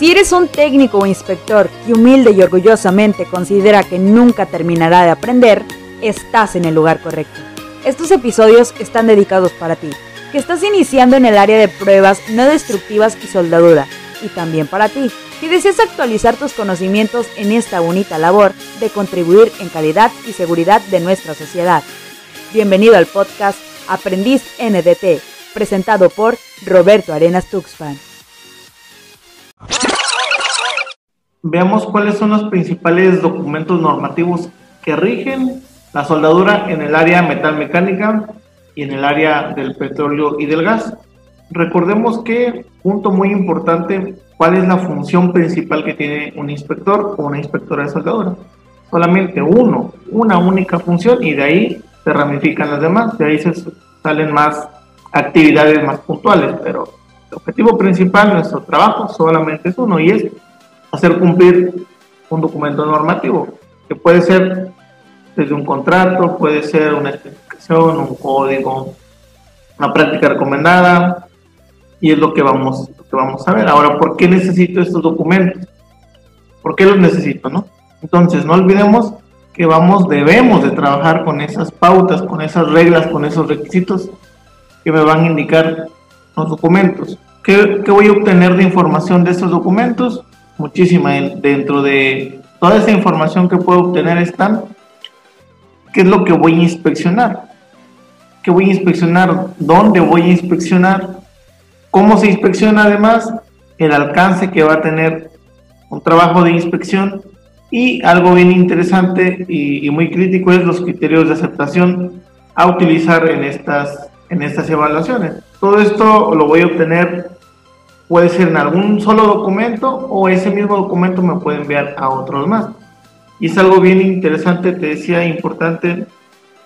Si eres un técnico o inspector que humilde y orgullosamente considera que nunca terminará de aprender, estás en el lugar correcto. Estos episodios están dedicados para ti, que estás iniciando en el área de pruebas no destructivas y soldadura, y también para ti, que deseas actualizar tus conocimientos en esta bonita labor de contribuir en calidad y seguridad de nuestra sociedad. Bienvenido al podcast Aprendiz NDT, presentado por Roberto Arenas Tuxpan. Veamos cuáles son los principales documentos normativos que rigen la soldadura en el área metal mecánica y en el área del petróleo y del gas. Recordemos que, punto muy importante, cuál es la función principal que tiene un inspector o una inspectora de soldadura. Solamente uno, una única función y de ahí se ramifican las demás, de ahí se salen más actividades más puntuales, pero el objetivo principal, nuestro trabajo solamente es uno y es hacer cumplir un documento normativo, que puede ser desde un contrato, puede ser una especificación, un código, una práctica recomendada, y es lo que vamos, que vamos a ver. Ahora, ¿por qué necesito estos documentos? ¿Por qué los necesito, no? Entonces, no olvidemos que vamos, debemos de trabajar con esas pautas, con esas reglas, con esos requisitos que me van a indicar los documentos. ¿Qué, qué voy a obtener de información de estos documentos? Muchísima. Dentro de toda esa información que puedo obtener están, ¿qué es lo que voy a inspeccionar? ¿Qué voy a inspeccionar? ¿Dónde voy a inspeccionar? ¿Cómo se inspecciona además? El alcance que va a tener un trabajo de inspección y algo bien interesante y, y, muy crítico es los criterios de aceptación a utilizar en estas, en estas evaluaciones. Todo esto lo voy a obtener puede ser en algún solo documento o ese mismo documento me puede enviar a otros más. Y es algo bien interesante, te decía, importante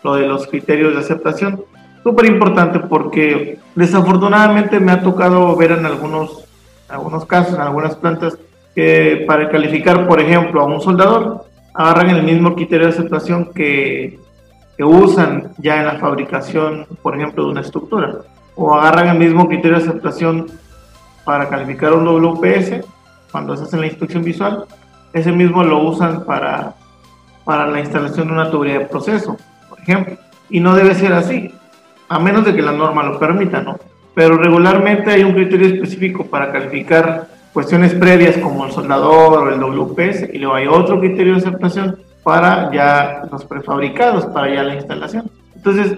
lo de los criterios de aceptación. Súper importante porque desafortunadamente me ha tocado ver en algunos, algunos casos, en algunas plantas, que para calificar, por ejemplo, a un soldador, agarran el mismo criterio de aceptación que, que usan ya en la fabricación, por ejemplo, de una estructura. O agarran el mismo criterio de aceptación para calificar un WPS, cuando se hace la inspección visual, ese mismo lo usan para, para la instalación de una tubería de proceso, por ejemplo. Y no debe ser así, a menos de que la norma lo permita, ¿no? Pero regularmente hay un criterio específico para calificar cuestiones previas como el soldador o el WPS, y luego hay otro criterio de aceptación para ya los prefabricados, para ya la instalación. Entonces,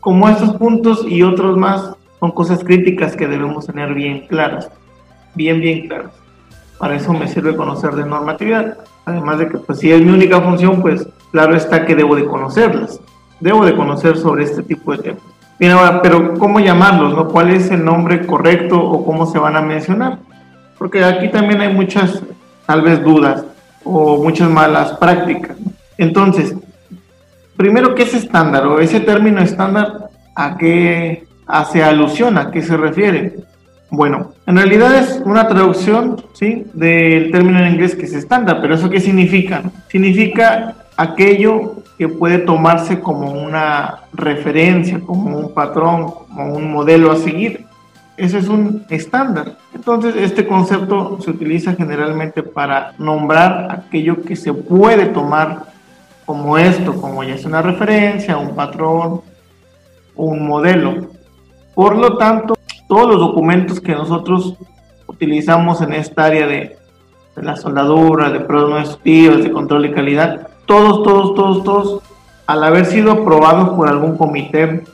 como estos puntos y otros más son cosas críticas que debemos tener bien claras, bien, bien claras. Para eso me sirve conocer de normatividad. Además de que, pues, si es mi única función, pues, claro está que debo de conocerlas. Debo de conocer sobre este tipo de temas. Bien, ahora, pero ¿cómo llamarlos? No? ¿Cuál es el nombre correcto o cómo se van a mencionar? Porque aquí también hay muchas, tal vez, dudas o muchas malas prácticas. Entonces, primero, ¿qué es estándar? O ese término estándar, ¿a qué, hace alusión, ¿a qué se refiere? Bueno, en realidad es una traducción, ¿sí? Del término en inglés que es estándar, pero ¿eso qué significa? Significa aquello que puede tomarse como una referencia, como un patrón, como un modelo a seguir. Ese es un estándar. Entonces, este concepto se utiliza generalmente para nombrar aquello que se puede tomar como esto, como ya es una referencia, un patrón, un modelo. Por lo tanto, todos los documentos que nosotros utilizamos en esta área de, la soldadura, de pruebas de control de calidad, todos, todos, todos, todos, al haber sido aprobados por algún comité,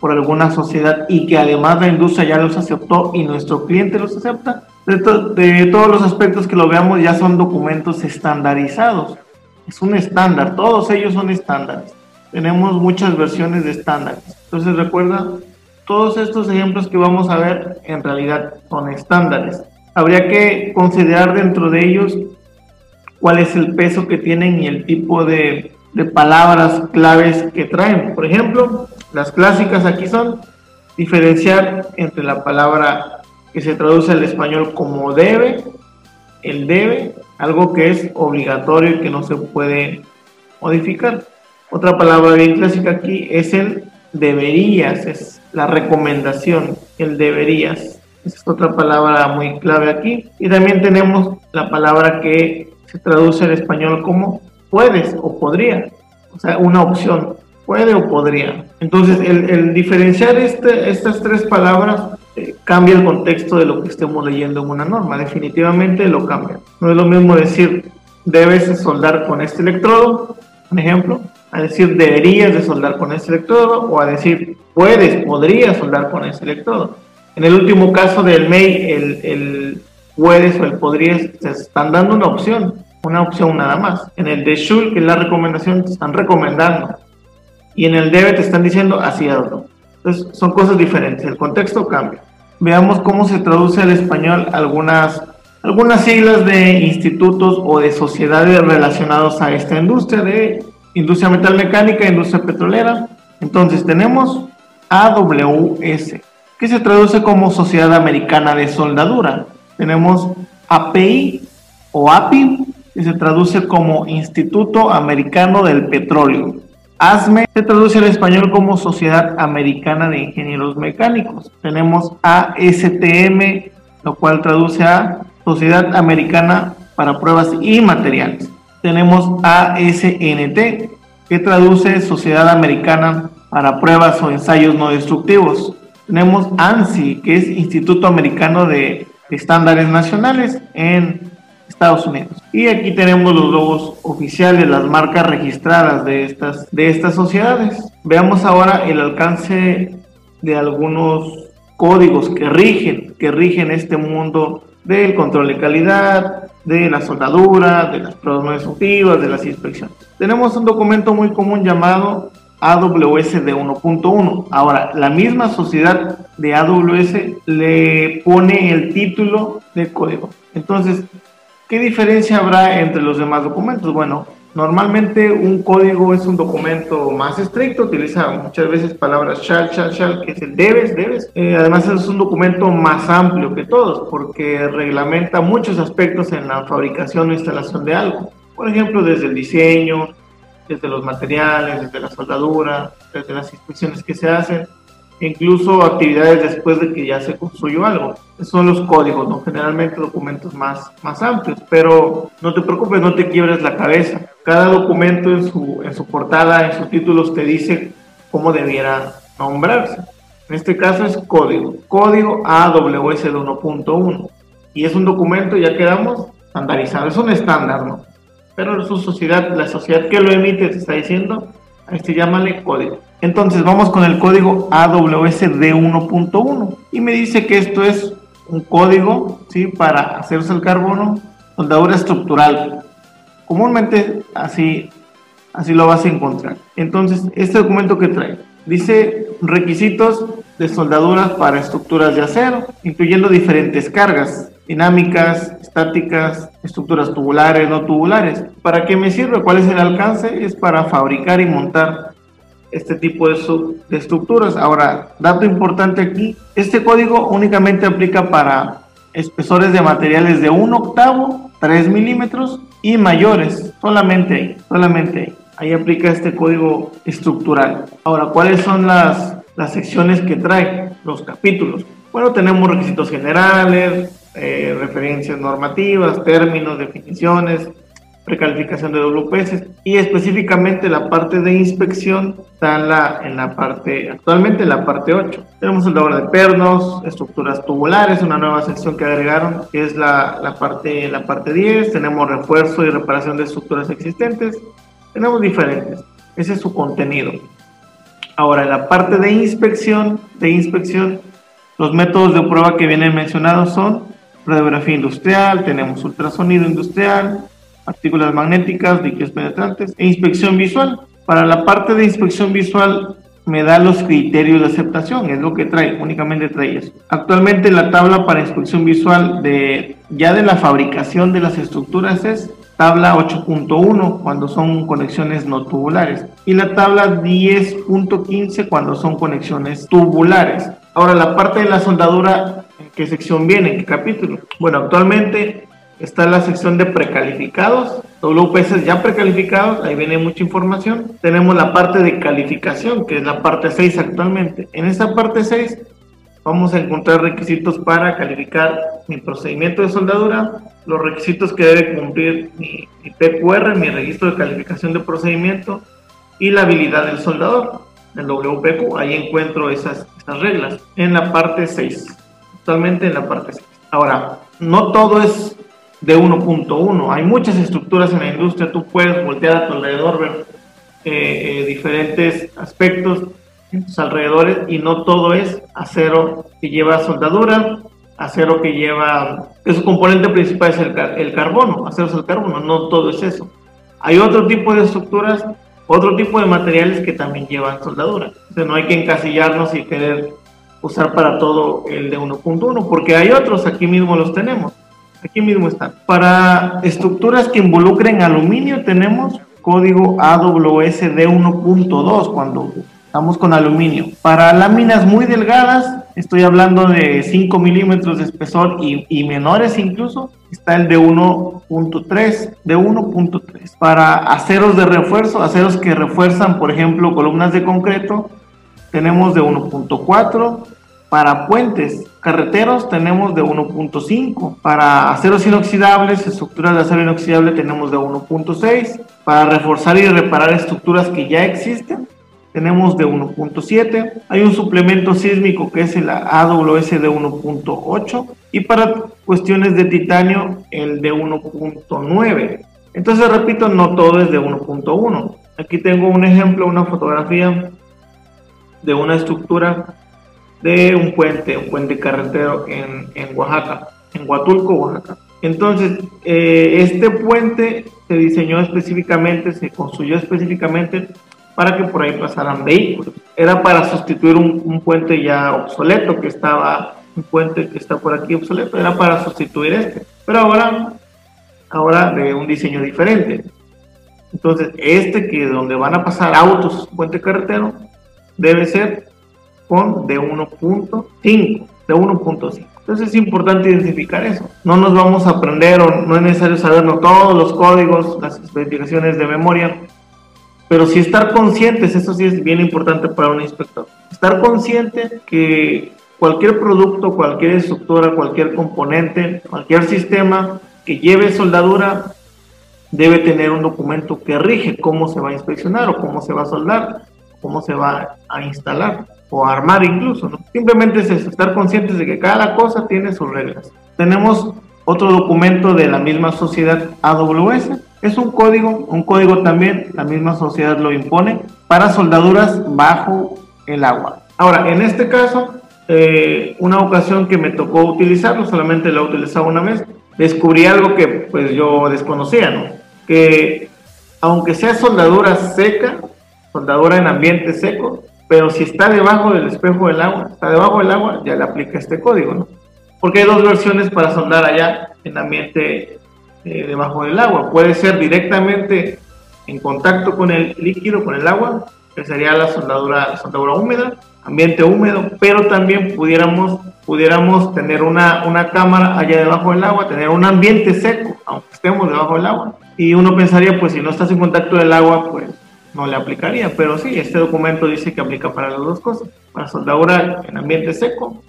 por alguna sociedad y que además la industria ya los aceptó y nuestro cliente los acepta, de, de todos los aspectos que lo veamos ya son documentos estandarizados. Es un estándar, todos ellos son estándares. Tenemos muchas versiones de estándares. Entonces recuerda todos estos ejemplos que vamos a ver en realidad son estándares. Habría que considerar dentro de ellos cuál es el peso que tienen y el tipo de, palabras claves que traen. Por ejemplo, las clásicas aquí son diferenciar entre la palabra que se traduce al español como debe, el debe, algo que es obligatorio y que no se puede modificar. Otra palabra bien clásica aquí es el deberías, es la recomendación, el deberías. Es otra palabra muy clave aquí. Y también tenemos la palabra que se traduce en español como puedes o podría. O sea, una opción. Puede o podría. Entonces, el, diferenciar este, estas tres palabras eh, cambia el contexto de lo que estemos leyendo en una norma. Definitivamente lo cambia. No es lo mismo decir debes soldar con este electrodo, un ejemplo, a decir deberías de soldar con este electrodo o a decir puedes, podrías soldar con este electrodo. En el último caso del MEI, el, el puedes o el podrías te están dando una opción, una opción nada más. En el de should, que es la recomendación, te están recomendando. Y en el debe te están diciendo así hazlo. Entonces son cosas diferentes, el contexto cambia. Veamos cómo se traduce al español algunas algunas siglas de institutos o de sociedades relacionados a esta industria de industria metalmecánica, industria petrolera. Entonces tenemos AWS, que se traduce como Sociedad Americana de Soldadura. Tenemos API o API, que se traduce como Instituto Americano del Petróleo. ASME se traduce al español como Sociedad Americana de Ingenieros Mecánicos. Tenemos ASTM, lo cual traduce a Sociedad Americana para Pruebas y Materiales. Tenemos ASNT, que traduce Sociedad Americana para Pruebas o Ensayos No Destructivos. Tenemos ANSI, que es Instituto Americano de Estándares Nacionales en Estados Unidos. Y aquí tenemos los logos oficiales, las marcas registradas de estas, de estas sociedades. Veamos ahora el alcance de algunos códigos que rigen, que rigen este mundo del control de calidad, de la soldadura, de las pruebas no de las inspecciones. Tenemos un documento muy común llamado AWS de 1.1. Ahora, la misma sociedad de AWS le pone el título de código. Entonces, ¿qué diferencia habrá entre los demás documentos? Bueno, Normalmente un código es un documento más estricto, utiliza muchas veces palabras shall, shall, shall, que es el debes, debes. Eh, además es un documento más amplio que todos porque reglamenta muchos aspectos en la fabricación o instalación de algo. Por ejemplo, desde el diseño, desde los materiales, desde la soldadura, desde las inspecciones que se hacen, incluso actividades después de que ya se construyó algo. Esos son los códigos, ¿no? Generalmente documentos más, más amplios, pero no te preocupes, no te quiebres la cabeza. Cada documento en su, en su portada, en sus títulos, te dice cómo debiera nombrarse. En este caso es código, código AWS de 1.1. Y es un documento, ya quedamos, estandarizado, es un estándar, ¿no? Pero su sociedad, la sociedad que lo emite te está diciendo, a este llámale código. Entonces vamos con el código AWS D1.1 y me dice que esto es un código ¿sí? para hacerse el carbono, soldadura estructural. Comúnmente así, así lo vas a encontrar. Entonces, este documento que trae dice requisitos de soldaduras para estructuras de acero, incluyendo diferentes cargas dinámicas, estáticas, estructuras tubulares, no tubulares. ¿Para qué me sirve? ¿Cuál es el alcance? Es para fabricar y montar este tipo de, de estructuras. Ahora, dato importante aquí, este código únicamente aplica para espesores de materiales de un octavo, 3 milímetros y mayores, solamente ahí, solamente ahí. Aplica este código estructural. Ahora, ¿cuáles son las, las secciones que trae? Los capítulos. Bueno, tenemos requisitos generales, eh, referencias normativas, términos, definiciones, precalificación de WPS y específicamente la parte de inspección está en la, en la parte, actualmente en la parte 8. Tenemos el obra de pernos, estructuras tubulares, una nueva sección que agregaron que es la, la, parte, la parte 10, tenemos refuerzo y reparación de estructuras existentes, tenemos diferentes, ese es su contenido. Ahora, en la parte de inspección, de inspección, los métodos de prueba que vienen mencionados son radiografía industrial, tenemos ultrasonido industrial, partículas magnéticas, líquidos penetrantes e inspección visual. Para la parte de inspección visual me da los criterios de aceptación, es lo que trae, únicamente trae eso. Actualmente la tabla para inspección visual de ya de la fabricación de las estructuras es tabla 8.1 cuando son conexiones no tubulares y la tabla 10.15 cuando son conexiones tubulares. Ahora la parte de la soldadura, ¿en qué sección viene? ¿En qué capítulo? Bueno, actualmente está la sección de precalificados, WPS ya precalificados, ahí viene mucha información. Tenemos la parte de calificación, que es la parte 6 actualmente. En esa parte 6 vamos a encontrar requisitos para calificar mi procedimiento de soldadura, los requisitos que debe cumplir mi, PQR, mi registro de calificación de procedimiento y la habilidad del soldador, el WPQ. Ahí encuentro esas, esas reglas en la parte 6, actualmente en la parte 6. Ahora, no todo es de 1.1, hay muchas estructuras en la industria, tú puedes voltear a tu alrededor, ver eh, eh, diferentes aspectos en tus alrededores y no todo es acero que lleva soldadura, acero que lleva, que su componente principal es el, el carbono, acero es el carbono, no todo es eso. Hay otro tipo de estructuras, otro tipo de materiales que también llevan soldadura. Entonces no hay que encasillarnos y querer usar para todo el de 1.1, porque hay otros, aquí mismo los tenemos, aquí mismo están. Para estructuras que involucren aluminio tenemos código AWS D1.2 cuando Estamos con aluminio. Para láminas muy delgadas, estoy hablando de 5 milímetros de espesor y, menores incluso, está el de 1.3, de 1.3. Para aceros de refuerzo, aceros que refuerzan, por ejemplo, columnas de concreto, tenemos de 1.4. Para puentes carreteros tenemos de 1.5. Para aceros inoxidables, estructuras de acero inoxidable tenemos de 1.6. Para reforzar y reparar estructuras que ya existen tenemos de 1.7, hay un suplemento sísmico que es el AWS de 1.8 y para cuestiones de titanio el de 1.9. Entonces, repito, no todo es de 1.1. Aquí tengo un ejemplo, una fotografía de una estructura de un puente, un puente carretero en, en Oaxaca, en Huatulco, Oaxaca. Entonces, eh, este puente se diseñó específicamente, se construyó específicamente para que por ahí pasaran vehículos. Era para sustituir un, puente ya obsoleto que estaba, un puente que está por aquí obsoleto, era para sustituir este. Pero ahora, ahora de un diseño diferente. Entonces, este que donde van a pasar autos, puente carretero, debe ser con de 1.5, de 1.5. Entonces es importante identificar eso. No nos vamos a aprender o no es necesario sabernos todos los códigos, las especificaciones de memoria, pero sí estar conscientes, eso sí es bien importante para un inspector. Estar consciente que cualquier producto, cualquier estructura, cualquier componente, cualquier sistema que lleve soldadura debe tener un documento que rige cómo se va a inspeccionar o cómo se va a soldar, cómo se va a instalar o armar incluso. Simplemente es estar conscientes de que cada cosa tiene sus reglas. Tenemos otro documento de la misma sociedad AWS es un código, un código también, la misma sociedad lo impone, para soldaduras bajo el agua. Ahora, en este caso, eh, una ocasión que me tocó utilizarlo, solamente lo he utilizado una vez, descubrí algo que pues yo desconocía, ¿no? Que aunque sea soldadura seca, soldadura en ambiente seco, pero si está debajo del espejo del agua, está debajo del agua, ya le aplica este código, ¿no? Porque hay dos versiones para soldar allá en ambiente eh, debajo del agua. Puede ser directamente en contacto con el líquido, con el agua, que sería la soldadura, soldadura húmeda, ambiente húmedo, pero también pudiéramos, pudiéramos tener una, una cámara allá debajo del agua, tener un ambiente seco, aunque estemos debajo del agua. Y uno pensaría, pues si no estás en contacto del agua, pues no le aplicaría, pero sí, este documento dice que aplica para las dos cosas, para soldadura en ambiente seco,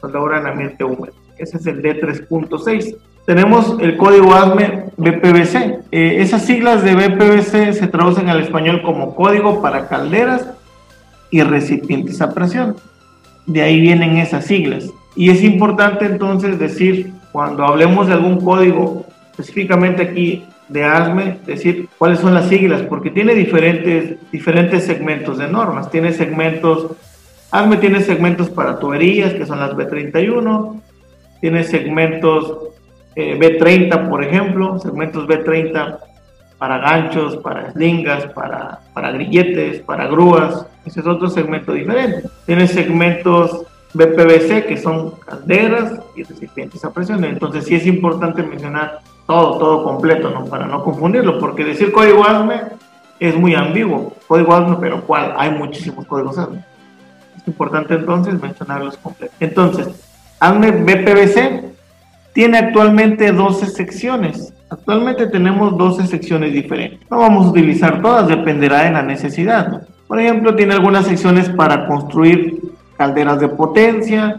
soldadura en ambiente húmedo. Ese es el D3.6 tenemos el código ASME BPVC. Eh, esas siglas de BPVC se traducen al español como código para calderas y recipientes a presión. De ahí vienen esas siglas. Y es importante entonces decir, cuando hablemos de algún código, específicamente aquí de ASME, decir cuáles son las siglas, porque tiene diferentes, diferentes segmentos de normas. Tiene segmentos, ASME tiene segmentos para tuberías, que son las B31, tiene segmentos eh, B30, por ejemplo, segmentos B30 para ganchos, para slingas, para, para grilletes, para grúas. Ese es otro segmento diferente. Tiene segmentos BPVC, que son calderas y recipientes a presión. Entonces sí es importante mencionar todo, todo completo, ¿no? Para no confundirlo, porque decir código ASME es muy ambiguo. Código ASME, pero ¿cuál? Hay muchísimos códigos ASME. Es importante entonces mencionarlos completos. Entonces, ASME BPVC tiene actualmente 12 secciones. Actualmente tenemos 12 secciones diferentes. No vamos a utilizar todas, dependerá de la necesidad. Por ejemplo, tiene algunas secciones para construir calderas de potencia,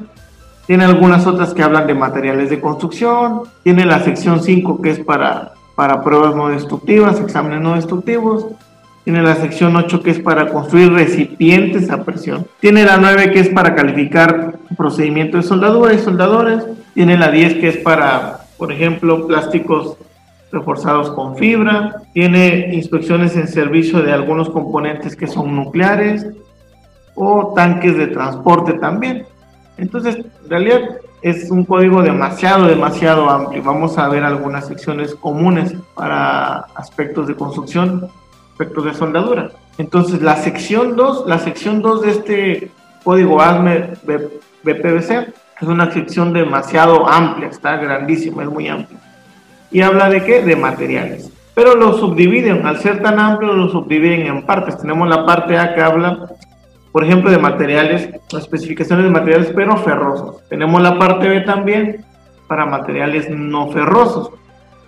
Tiene algunas otras que hablan de materiales de construcción. Tiene la sección 5 que es para, para pruebas no destructivas, exámenes no destructivos. Tiene la sección 8 que es para construir recipientes a presión. Tiene la 9 que es para calificar procedimientos de soldadura y soldadores. Tiene la 10 que es para, por ejemplo, plásticos reforzados con fibra. Tiene inspecciones en servicio de algunos componentes que son nucleares o tanques de transporte también. Entonces, en realidad es un código demasiado, demasiado amplio. Vamos a ver algunas secciones comunes para aspectos de construcción, aspectos de soldadura. Entonces, la sección 2, la sección 2 de este código ASME BPVC es una sección demasiado amplia, está grandísima, es muy amplia. Y habla de qué? De materiales. Pero lo subdividen, al ser tan amplio, lo subdividen en partes. Tenemos la parte A que habla por ejemplo, de materiales, especificaciones de materiales pero ferrosos. Tenemos la parte B también para materiales no ferrosos.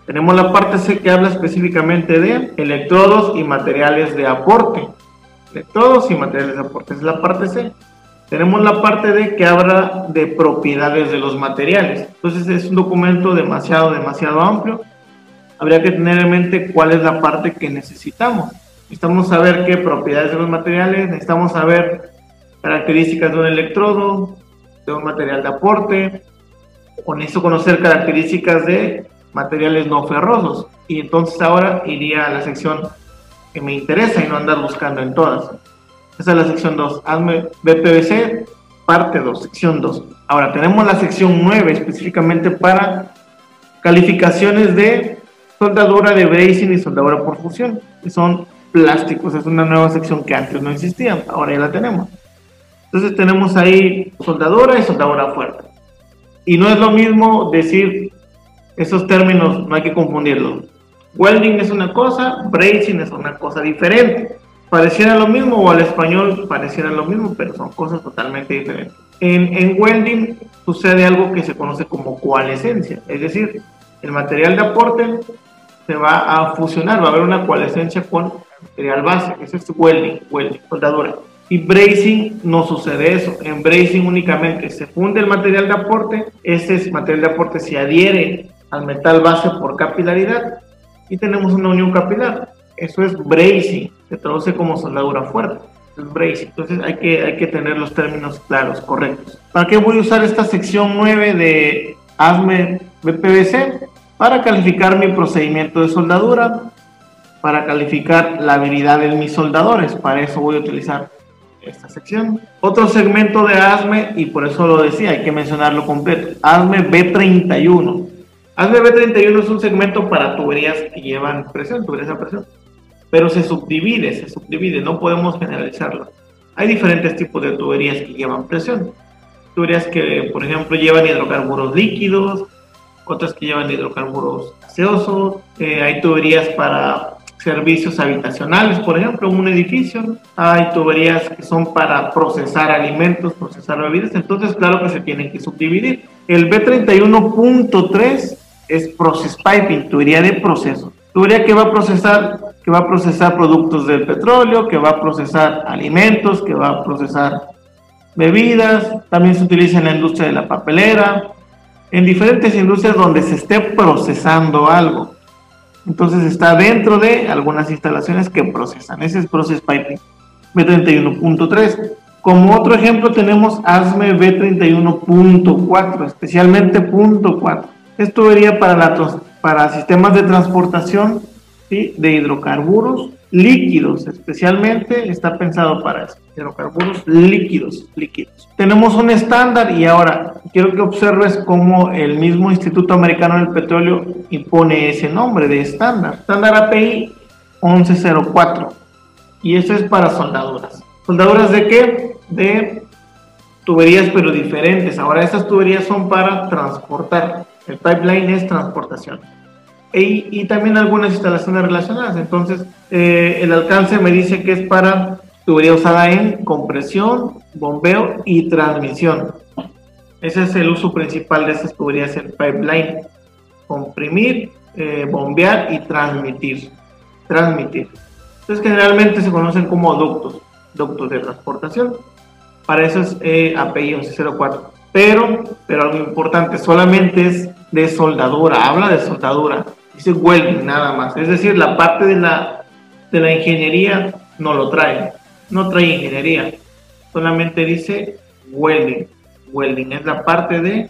Tenemos la parte C que habla específicamente de electrodos y materiales de aporte. Electrodos y materiales de aporte, es la parte C. Tenemos la parte D que habla de propiedades de los materiales. Entonces es un documento demasiado, demasiado amplio. Habría que tener en mente cuál es la parte que necesitamos. Necesitamos saber qué propiedades de los materiales, necesitamos saber características de un electrodo, de un material de aporte, o necesito conocer características de materiales no ferrosos. Y entonces ahora iría a la sección que me interesa y no andar buscando en todas. Esa es la sección 2. Hazme BPVC, parte 2, sección 2. Ahora tenemos la sección 9 específicamente para calificaciones de soldadura de bracing y soldadura por fusión, que son plásticos, es una nueva sección que antes no existía, ahora ya la tenemos. Entonces tenemos ahí soldadura y soldadura fuerte. Y no es lo mismo decir esos términos, no hay que confundirlos. Welding es una cosa, bracing es una cosa diferente. Pareciera lo mismo o al español pareciera lo mismo, pero son cosas totalmente diferentes. En, en welding sucede algo que se conoce como coalescencia, es decir, el material de aporte se va a fusionar, va a haber una coalescencia con material base, ese es welding, welding, soldadura. Y bracing no sucede eso. En bracing únicamente se funde el material de aporte, ese material de aporte se adhiere al metal base por capilaridad y tenemos una unión capilar. Eso es bracing, se traduce como soldadura fuerte. Es bracing. Entonces hay que, hay que tener los términos claros, correctos. ¿Para qué voy a usar esta sección 9 de ASME BPVC? Para calificar mi procedimiento de soldadura, para calificar la habilidad de mis soldadores. Para eso voy a utilizar esta sección. Otro segmento de ASME, y por eso lo decía, hay que mencionarlo completo, ASME B31. ASME B31 es un segmento para tuberías que llevan presión, tuberías a presión, pero se subdivide, se subdivide, no podemos generalizarlo. Hay diferentes tipos de tuberías que llevan presión. Tuberías que, por ejemplo, llevan hidrocarburos líquidos, otras que llevan hidrocarburos gaseosos, eh, hay tuberías para servicios habitacionales, por ejemplo, un edificio, hay tuberías que son para procesar alimentos, procesar bebidas, entonces claro que se tienen que subdividir. El B31.3 es Process Piping, tubería de proceso. Tubería que va a procesar, que va a procesar productos del petróleo, que va a procesar alimentos, que va a procesar bebidas, también se utiliza en la industria de la papelera, en diferentes industrias donde se esté procesando algo. Entonces está dentro de algunas instalaciones que procesan. Ese es Process Piping B31.3. Como otro ejemplo tenemos ASME B31.4, especialmente punto .4. Esto vería para, para sistemas de transportación de hidrocarburos líquidos, especialmente está pensado para eso, hidrocarburos líquidos, líquidos. Tenemos un estándar y ahora quiero que observes cómo el mismo Instituto Americano del Petróleo impone ese nombre de estándar, estándar API 1104 y eso es para soldaduras. ¿Soldaduras de qué? De tuberías pero diferentes. Ahora estas tuberías son para transportar. El pipeline es transportación y, también algunas instalaciones relacionadas. Entonces, eh, el alcance me dice que es para tubería usada en compresión, bombeo y transmisión. Ese es el uso principal de estas tuberías en pipeline. Comprimir, eh, bombear y transmitir. Transmitir. Entonces, generalmente se conocen como ductos, ductos de transportación. Para eso es eh, API 1104. Pero, pero algo importante, solamente es de soldadura, habla de soldadura, dice welding nada más. Es decir, la parte de la, de la ingeniería no lo trae, no trae ingeniería, solamente dice welding. Welding es la parte de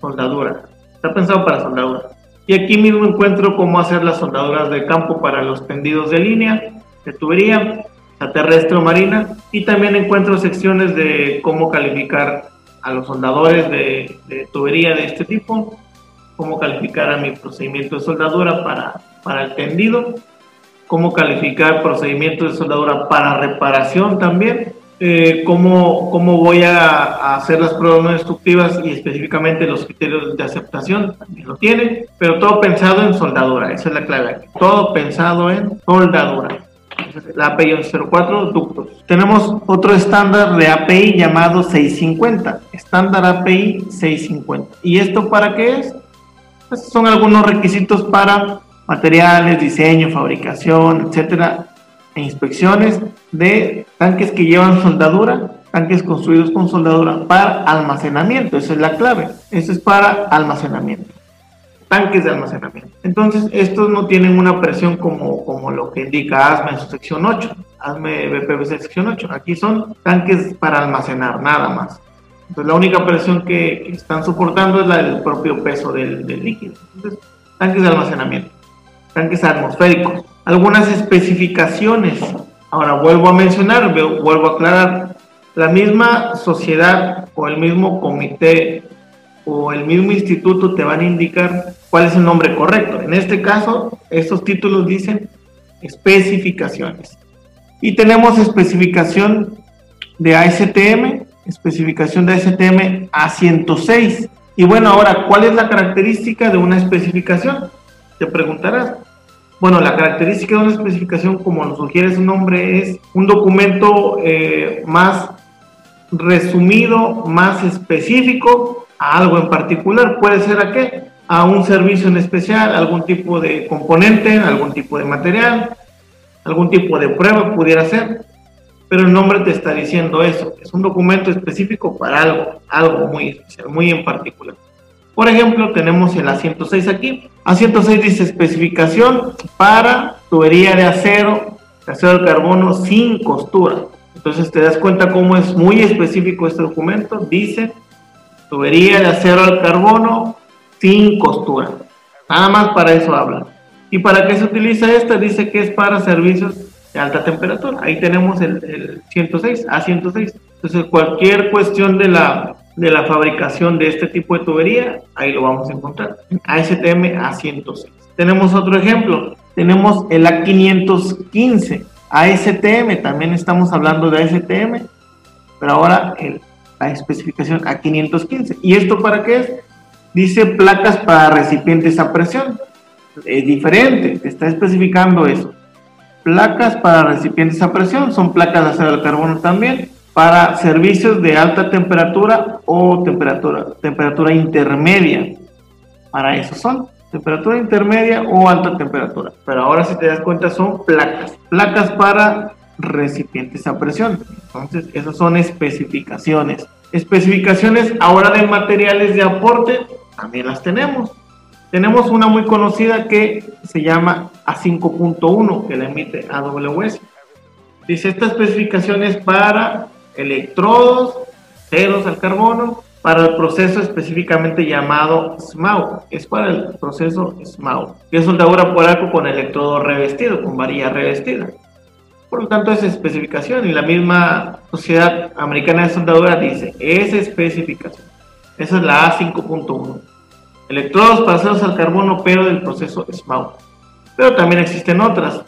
soldadura, está pensado para soldadura. Y aquí mismo encuentro cómo hacer las soldaduras de campo para los tendidos de línea, de tubería, la terrestre o marina. Y también encuentro secciones de cómo calificar a los soldadores de, tubería de este tipo, cómo calificar a mi procedimiento de soldadura para, para el tendido, cómo calificar procedimientos de soldadura para reparación también, eh, cómo, cómo, voy a, hacer las pruebas no destructivas y específicamente los criterios de aceptación, también lo tiene, pero todo pensado en soldadura, esa es la clave todo pensado en soldadura. La API 1104, ductos. Tenemos otro estándar de API llamado 650, estándar API 650. ¿Y esto para qué es? Pues son algunos requisitos para materiales, diseño, fabricación, etcétera, e inspecciones de tanques que llevan soldadura, tanques construidos con soldadura para almacenamiento, esa es la clave, eso es para almacenamiento, tanques de almacenamiento. Entonces, estos no tienen una presión como, como lo que indica ASME en su sección 8, ASME BPBC sección 8, aquí son tanques para almacenar, nada más. Entonces, la única presión que, están soportando es la del propio peso del, del líquido. Entonces, tanques de almacenamiento, tanques atmosféricos, algunas especificaciones Ahora vuelvo a mencionar, vuelvo a aclarar, la misma sociedad o el mismo comité o el mismo instituto te van a indicar cuál es el nombre correcto. En este caso, estos títulos dicen especificaciones. Y tenemos especificación de ASTM, especificación de ASTM A106. Y bueno, ahora, ¿cuál es la característica de una especificación? Te preguntarás. Bueno, la característica de una especificación, como lo sugiere su nombre, es un documento eh, más resumido, más específico a algo en particular. Puede ser a qué? A un servicio en especial, algún tipo de componente, algún tipo de material, algún tipo de prueba pudiera ser. Pero el nombre te está diciendo eso. Es un documento específico para algo, algo muy especial, muy en particular. Por ejemplo, tenemos el A106 aquí. A106 dice especificación para tubería de acero, de acero de carbono sin costura. Entonces te das cuenta cómo es muy específico este documento. Dice tubería de acero al carbono sin costura. Nada más para eso habla. ¿Y para qué se utiliza esta? Dice que es para servicios alta temperatura. Ahí tenemos el, el 106, A106. Entonces cualquier cuestión de la de la fabricación de este tipo de tubería, ahí lo vamos a encontrar, ASTM A106. Tenemos otro ejemplo, tenemos el A515, ASTM, también estamos hablando de ASTM, pero ahora la especificación A515. ¿Y esto para qué es? Dice placas para recipientes a presión. Es diferente, te está especificando eso. Placas para recipientes a presión, son placas de acero de carbono también para servicios de alta temperatura o temperatura, temperatura intermedia. Para eso son temperatura intermedia o alta temperatura. Pero ahora si te das cuenta son placas. Placas para recipientes a presión. Entonces, esas son especificaciones. Especificaciones ahora de materiales de aporte, también las tenemos. Tenemos una muy conocida que se llama A5.1, que la emite AWS. Dice, esta especificación es para electrodos, ceros al carbono, para el proceso específicamente llamado SMAU. Es para el proceso SMAU, que es soldadura por arco con electrodo revestido, con varilla revestida. Por lo tanto, es especificación y la misma Sociedad Americana de Soldadura dice, es especificación. Esa es la A5.1. Electrodos para ceros al carbono, pero del proceso SMAU. Pero también existen otras.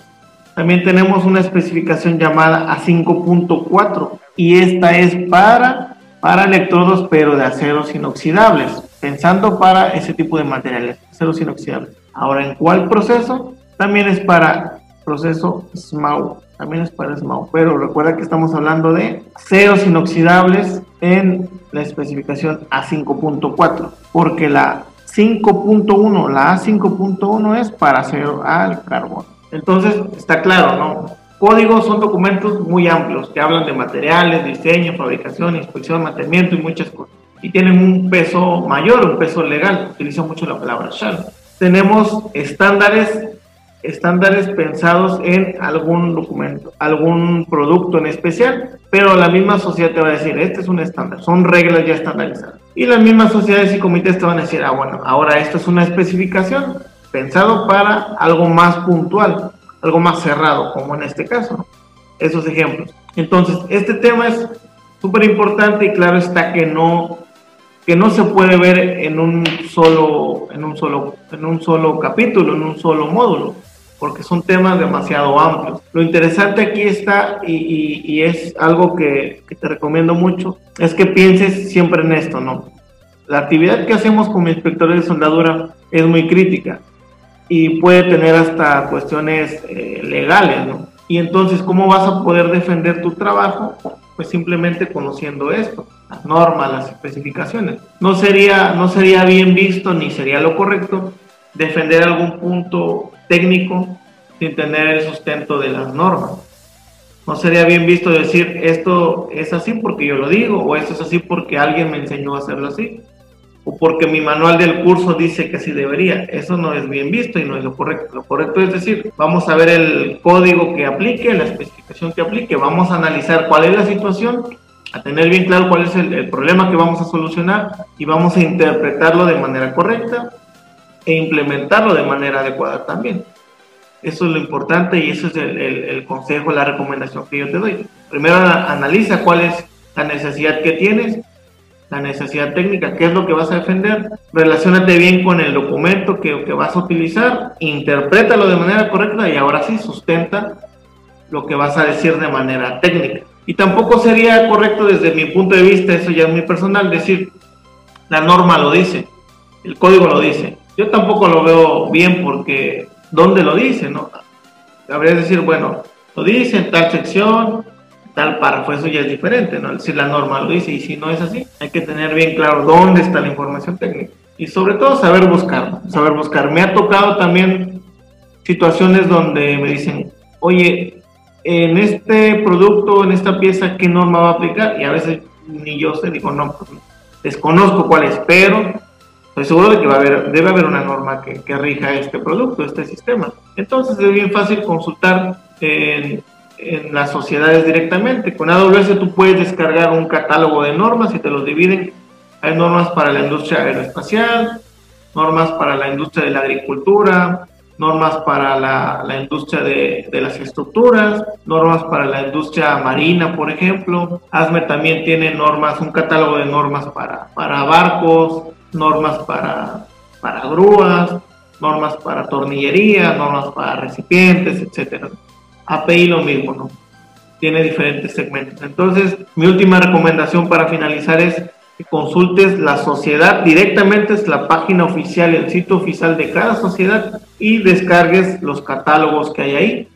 También tenemos una especificación llamada A5.4 y esta es para, para electrodos pero de aceros inoxidables, pensando para ese tipo de materiales, aceros inoxidables. Ahora, ¿en cuál proceso? También es para proceso SMAU, también es para SMAU, pero recuerda que estamos hablando de aceros inoxidables en la especificación A5.4, porque la 5.1, la A5.1 es para acero al carbono. Entonces, está claro, ¿no? Códigos son documentos muy amplios que hablan de materiales, diseño, fabricación, inspección, mantenimiento y muchas cosas. y tienen un peso mayor, un peso legal. Utilizo mucho la palabra shall. Tenemos estándares estándares pensados en algún documento, algún producto en especial, pero la misma sociedad te va a decir, este es un estándar, son reglas ya estandarizadas. Y las mismas sociedades y comités te van a decir, ah, bueno, ahora esto es una especificación pensado para algo más puntual, algo más cerrado, como en este caso, esos ejemplos. Entonces, este tema es súper importante y claro está que no que no se puede ver en un solo en un solo en un solo capítulo, en un solo módulo porque son temas demasiado amplios. Lo interesante aquí está, y, es algo que, te recomiendo mucho, es que pienses siempre en esto, ¿no? La actividad que hacemos como inspectores de soldadura es muy crítica y puede tener hasta cuestiones eh, legales, ¿no? Y entonces, ¿cómo vas a poder defender tu trabajo? Pues simplemente conociendo esto, las normas, las especificaciones. No sería, no sería bien visto ni sería lo correcto defender algún punto técnico sin tener el sustento de las normas. No sería bien visto decir esto es así porque yo lo digo o esto es así porque alguien me enseñó a hacerlo así o porque mi manual del curso dice que así debería. Eso no es bien visto y no es lo correcto. Lo correcto es decir, vamos a ver el código que aplique, la especificación que aplique, vamos a analizar cuál es la situación, a tener bien claro cuál es el, el problema que vamos a solucionar y vamos a interpretarlo de manera correcta e implementarlo de manera adecuada también. Eso es lo importante y eso es el, el, consejo, la recomendación que yo te doy. Primero analiza cuál es la necesidad que tienes, la necesidad técnica, qué es lo que vas a defender, relacionate bien con el documento que, que vas a utilizar, interprétalo de manera correcta y ahora sí sustenta lo que vas a decir de manera técnica. Y tampoco sería correcto desde mi punto de vista, eso ya es muy personal, decir, la norma lo dice, el código lo dice, yo tampoco lo veo bien porque ¿dónde lo dice? No? Habría que decir, bueno, lo dice en tal sección, tal párrafo, eso ya es diferente, ¿no? Si la norma lo dice y si no es así, hay que tener bien claro dónde está la información técnica y sobre todo saber buscar, saber buscar. Me ha tocado también situaciones donde me dicen, oye, en este producto, en esta pieza, ¿qué norma va a aplicar? Y a veces ni yo sé, digo, no, pues, desconozco cuál es, pero Estoy seguro de que va a haber, debe haber una norma que, rija este producto, este sistema. Entonces es bien fácil consultar en, las sociedades directamente. Con AWS tú puedes descargar un catálogo de normas y te los dividen. Hay normas para la industria aeroespacial, normas para la industria de la agricultura, normas para la, la industria de, de, las estructuras, normas para la industria marina, por ejemplo. ASME también tiene normas, un catálogo de normas para, para barcos, normas para, para grúas, normas para tornillería, normas para recipientes, etcétera. API lo mismo, ¿no? Tiene diferentes segmentos. Entonces, mi última recomendación para finalizar es que consultes la sociedad directamente, es la página oficial, el sitio oficial de cada sociedad y descargues los catálogos que hay ahí.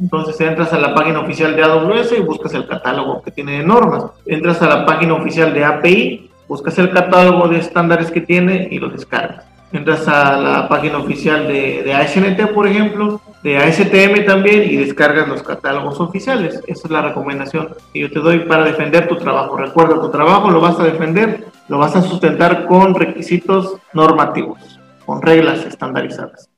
Entonces entras a la página oficial de AWS y buscas el catálogo que tiene de normas. Entras a la página oficial de API buscas el catálogo de estándares que tiene y lo descargas. Entras a la página oficial de, de ASNT, por ejemplo, de ASTM también y descargas los catálogos oficiales. Esa es la recomendación que yo te doy para defender tu trabajo. Recuerda, tu trabajo lo vas a defender, lo vas a sustentar con requisitos normativos, con reglas estandarizadas.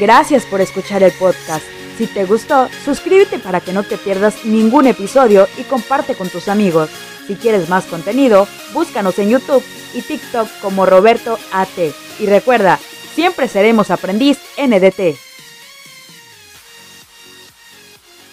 Gracias por escuchar el podcast. Si te gustó, suscríbete para que no te pierdas ningún episodio y comparte con tus amigos. Si quieres más contenido, búscanos en YouTube y TikTok como Roberto AT. Y recuerda, siempre seremos aprendiz NDT.